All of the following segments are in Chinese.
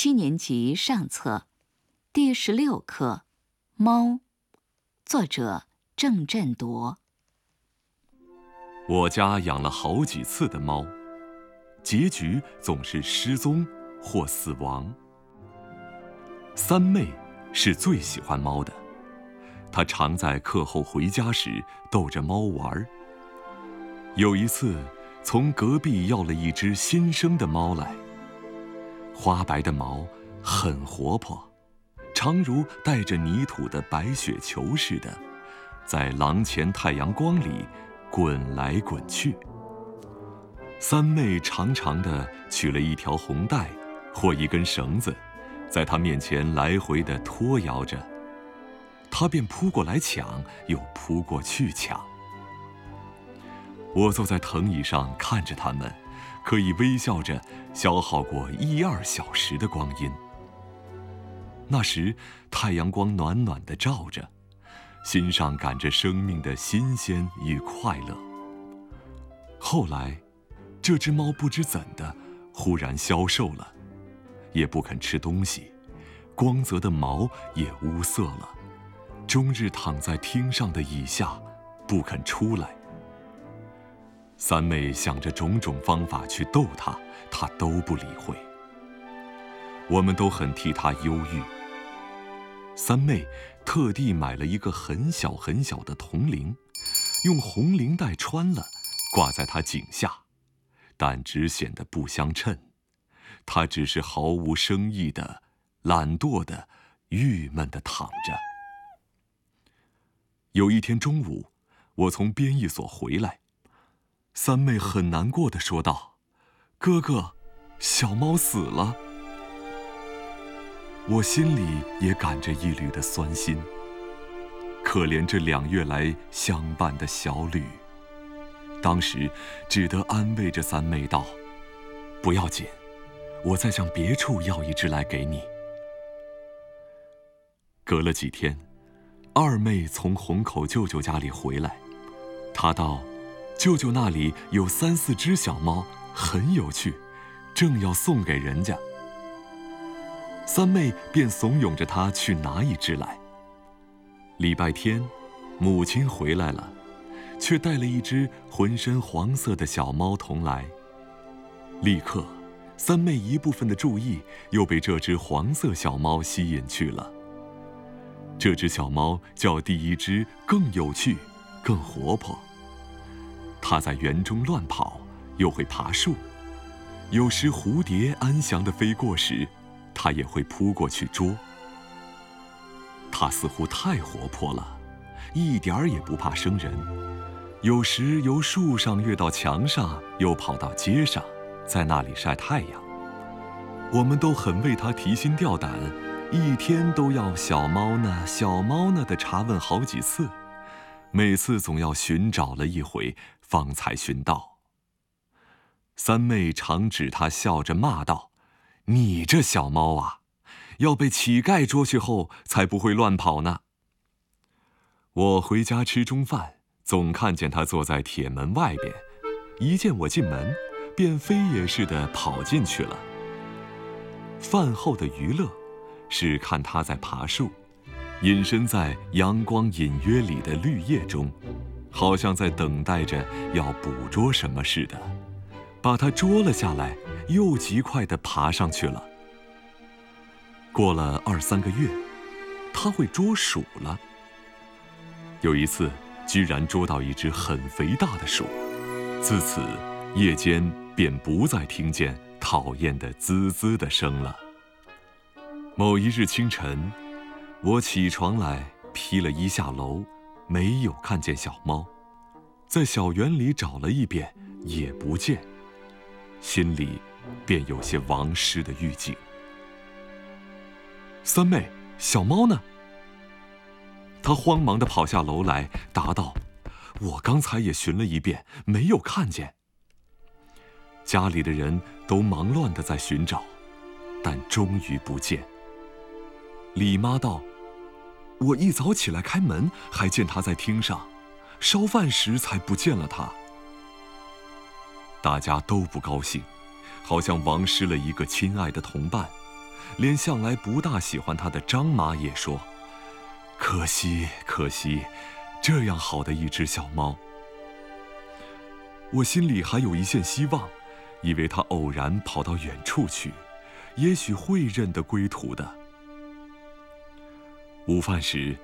七年级上册，第十六课《猫》，作者郑振铎。我家养了好几次的猫，结局总是失踪或死亡。三妹是最喜欢猫的，她常在课后回家时逗着猫玩儿。有一次，从隔壁要了一只新生的猫来。花白的毛很活泼，常如带着泥土的白雪球似的，在廊前太阳光里滚来滚去。三妹长长的取了一条红带或一根绳子，在他面前来回的拖摇着，他便扑过来抢，又扑过去抢。我坐在藤椅上看着他们。可以微笑着消耗过一二小时的光阴。那时太阳光暖暖的照着，心上感着生命的新鲜与快乐。后来，这只猫不知怎的，忽然消瘦了，也不肯吃东西，光泽的毛也乌色了，终日躺在厅上的椅下，不肯出来。三妹想着种种方法去逗他，他都不理会。我们都很替他忧郁。三妹特地买了一个很小很小的铜铃，用红绫带穿了，挂在他颈下，但只显得不相称。他只是毫无生意的、懒惰的、郁闷的躺着。有一天中午，我从编译所回来。三妹很难过的说道：“哥哥，小猫死了。”我心里也感着一缕的酸心。可怜这两月来相伴的小吕，当时只得安慰着三妹道：“不要紧，我再向别处要一只来给你。”隔了几天，二妹从虹口舅舅家里回来，她道。舅舅那里有三四只小猫，很有趣，正要送给人家。三妹便怂恿着他去拿一只来。礼拜天，母亲回来了，却带了一只浑身黄色的小猫同来。立刻，三妹一部分的注意又被这只黄色小猫吸引去了。这只小猫叫第一只更有趣，更活泼。它在园中乱跑，又会爬树。有时蝴蝶安详地飞过时，它也会扑过去捉。它似乎太活泼了，一点儿也不怕生人。有时由树上跃到墙上，又跑到街上，在那里晒太阳。我们都很为它提心吊胆，一天都要“小猫呢，小猫呢”的查问好几次，每次总要寻找了一回。方才寻到。三妹常指他，笑着骂道：“你这小猫啊，要被乞丐捉去后，才不会乱跑呢。”我回家吃中饭，总看见他坐在铁门外边，一见我进门，便飞也似的跑进去了。饭后的娱乐，是看他在爬树，隐身在阳光隐约里的绿叶中。好像在等待着要捕捉什么似的，把它捉了下来，又极快地爬上去了。过了二三个月，它会捉鼠了。有一次，居然捉到一只很肥大的鼠，自此夜间便不再听见讨厌的滋滋的声了。某一日清晨，我起床来，披了衣下楼。没有看见小猫，在小园里找了一遍也不见，心里便有些亡失的预警。三妹，小猫呢？他慌忙的跑下楼来，答道：“我刚才也寻了一遍，没有看见。”家里的人都忙乱的在寻找，但终于不见。李妈道。我一早起来开门，还见他在厅上烧饭时，才不见了他。大家都不高兴，好像亡失了一个亲爱的同伴，连向来不大喜欢他的张妈也说：“可惜，可惜，这样好的一只小猫。”我心里还有一线希望，以为它偶然跑到远处去，也许会认得归途的。午饭时，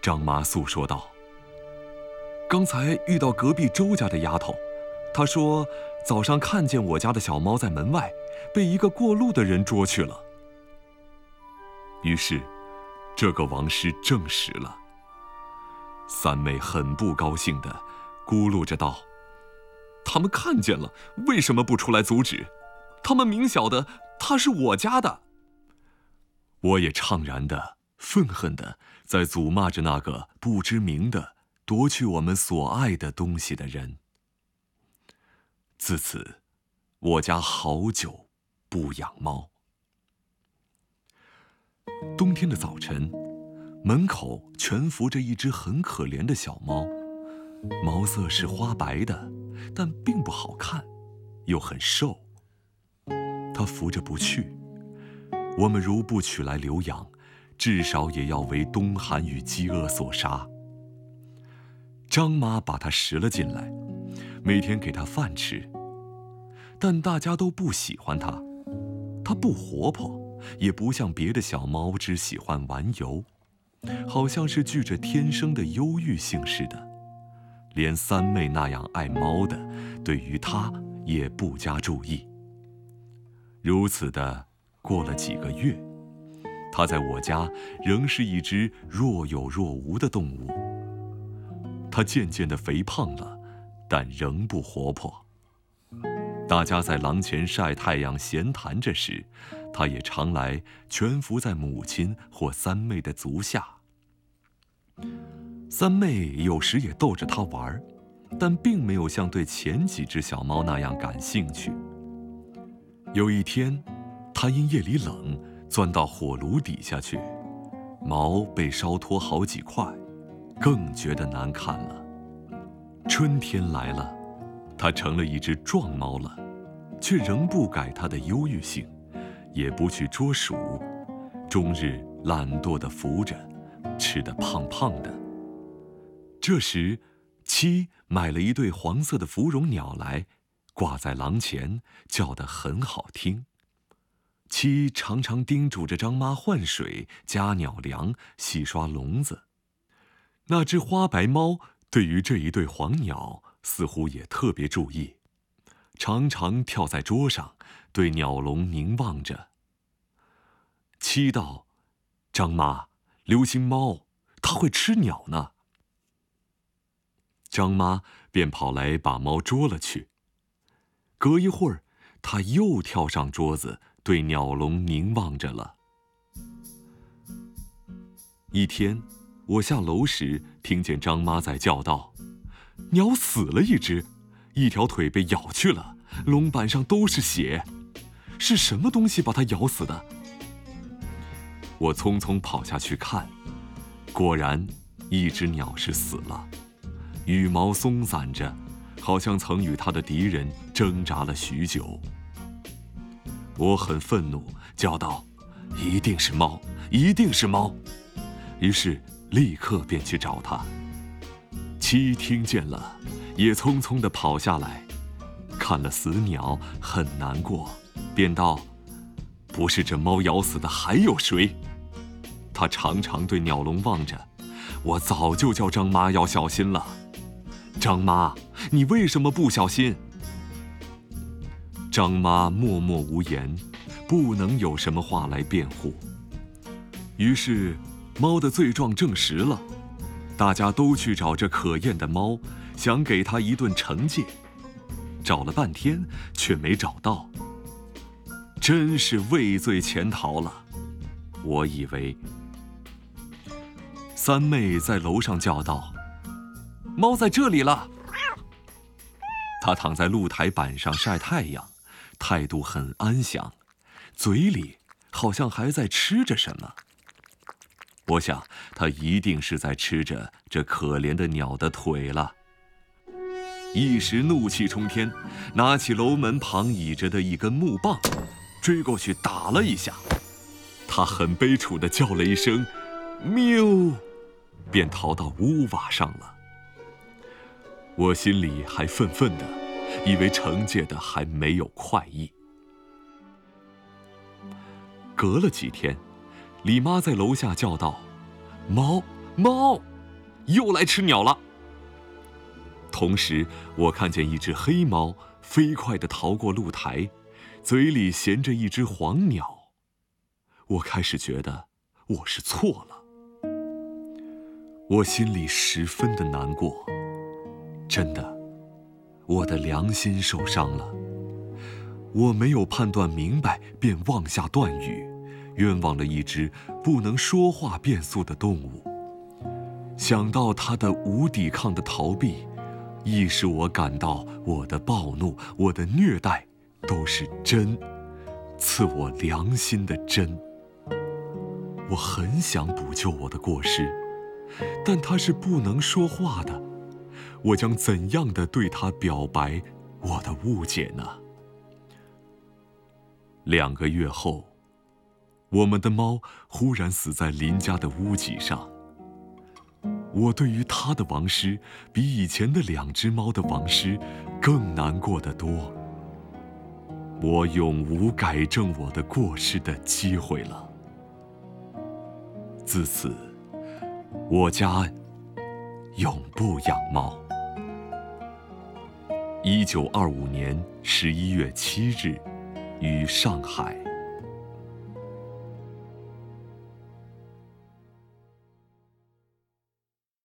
张妈诉说道：“刚才遇到隔壁周家的丫头，她说早上看见我家的小猫在门外，被一个过路的人捉去了。”于是，这个王师证实了。三妹很不高兴的咕噜着道。他们看见了，为什么不出来阻止？他们明晓得他是我家的。我也怅然的、愤恨的在诅骂着那个不知名的夺去我们所爱的东西的人。自此，我家好久不养猫。冬天的早晨，门口蜷伏着一只很可怜的小猫，毛色是花白的。但并不好看，又很瘦。它扶着不去。我们如不取来留养，至少也要为冬寒与饥饿所杀。张妈把它拾了进来，每天给它饭吃。但大家都不喜欢它，它不活泼，也不像别的小猫只喜欢玩游，好像是具着天生的忧郁性似的。连三妹那样爱猫的，对于它也不加注意。如此的过了几个月，它在我家仍是一只若有若无的动物。它渐渐的肥胖了，但仍不活泼。大家在廊前晒太阳闲谈着时，它也常来蜷伏在母亲或三妹的足下。三妹有时也逗着它玩儿，但并没有像对前几只小猫那样感兴趣。有一天，它因夜里冷，钻到火炉底下去，毛被烧脱好几块，更觉得难看了。春天来了，它成了一只壮猫了，却仍不改它的忧郁性，也不去捉鼠，终日懒惰地伏着，吃得胖胖的。这时，七买了一对黄色的芙蓉鸟来，挂在廊前，叫得很好听。七常常叮嘱着张妈换水、加鸟粮、洗刷笼子。那只花白猫对于这一对黄鸟似乎也特别注意，常常跳在桌上，对鸟笼凝望着。七道：“张妈，流星猫，它会吃鸟呢。”张妈便跑来把猫捉了去。隔一会儿，它又跳上桌子，对鸟笼凝望着了。一天，我下楼时听见张妈在叫道：“鸟死了一只，一条腿被咬去了，笼板上都是血，是什么东西把它咬死的？”我匆匆跑下去看，果然，一只鸟是死了。羽毛松散着，好像曾与它的敌人挣扎了许久。我很愤怒，叫道：“一定是猫，一定是猫！”于是立刻便去找它。七听见了，也匆匆地跑下来，看了死鸟，很难过，便道：“不是这猫咬死的，还有谁？”他常常对鸟笼望着。我早就叫张妈要小心了。张妈，你为什么不小心？张妈默默无言，不能有什么话来辩护。于是，猫的罪状证实了，大家都去找这可厌的猫，想给它一顿惩戒。找了半天，却没找到，真是畏罪潜逃了。我以为，三妹在楼上叫道。猫在这里了。它躺在露台板上晒太阳，态度很安详，嘴里好像还在吃着什么。我想，它一定是在吃着这可怜的鸟的腿了。一时怒气冲天，拿起楼门旁倚着的一根木棒，追过去打了一下。他很悲楚地叫了一声“喵”，便逃到屋瓦上了。我心里还愤愤的，以为惩戒的还没有快意。隔了几天，李妈在楼下叫道：“猫，猫，又来吃鸟了。”同时，我看见一只黑猫飞快地逃过露台，嘴里衔着一只黄鸟。我开始觉得我是错了，我心里十分的难过。真的，我的良心受伤了。我没有判断明白，便妄下断语，冤枉了一只不能说话变速的动物。想到它的无抵抗的逃避，亦使我感到我的暴怒、我的虐待，都是真，刺我良心的真。我很想补救我的过失，但它是不能说话的。我将怎样的对他表白我的误解呢？两个月后，我们的猫忽然死在邻家的屋脊上。我对于它的亡尸比以前的两只猫的亡尸更难过的多。我永无改正我的过失的机会了。自此，我家永不养猫。一九二五年十一月七日，于上海。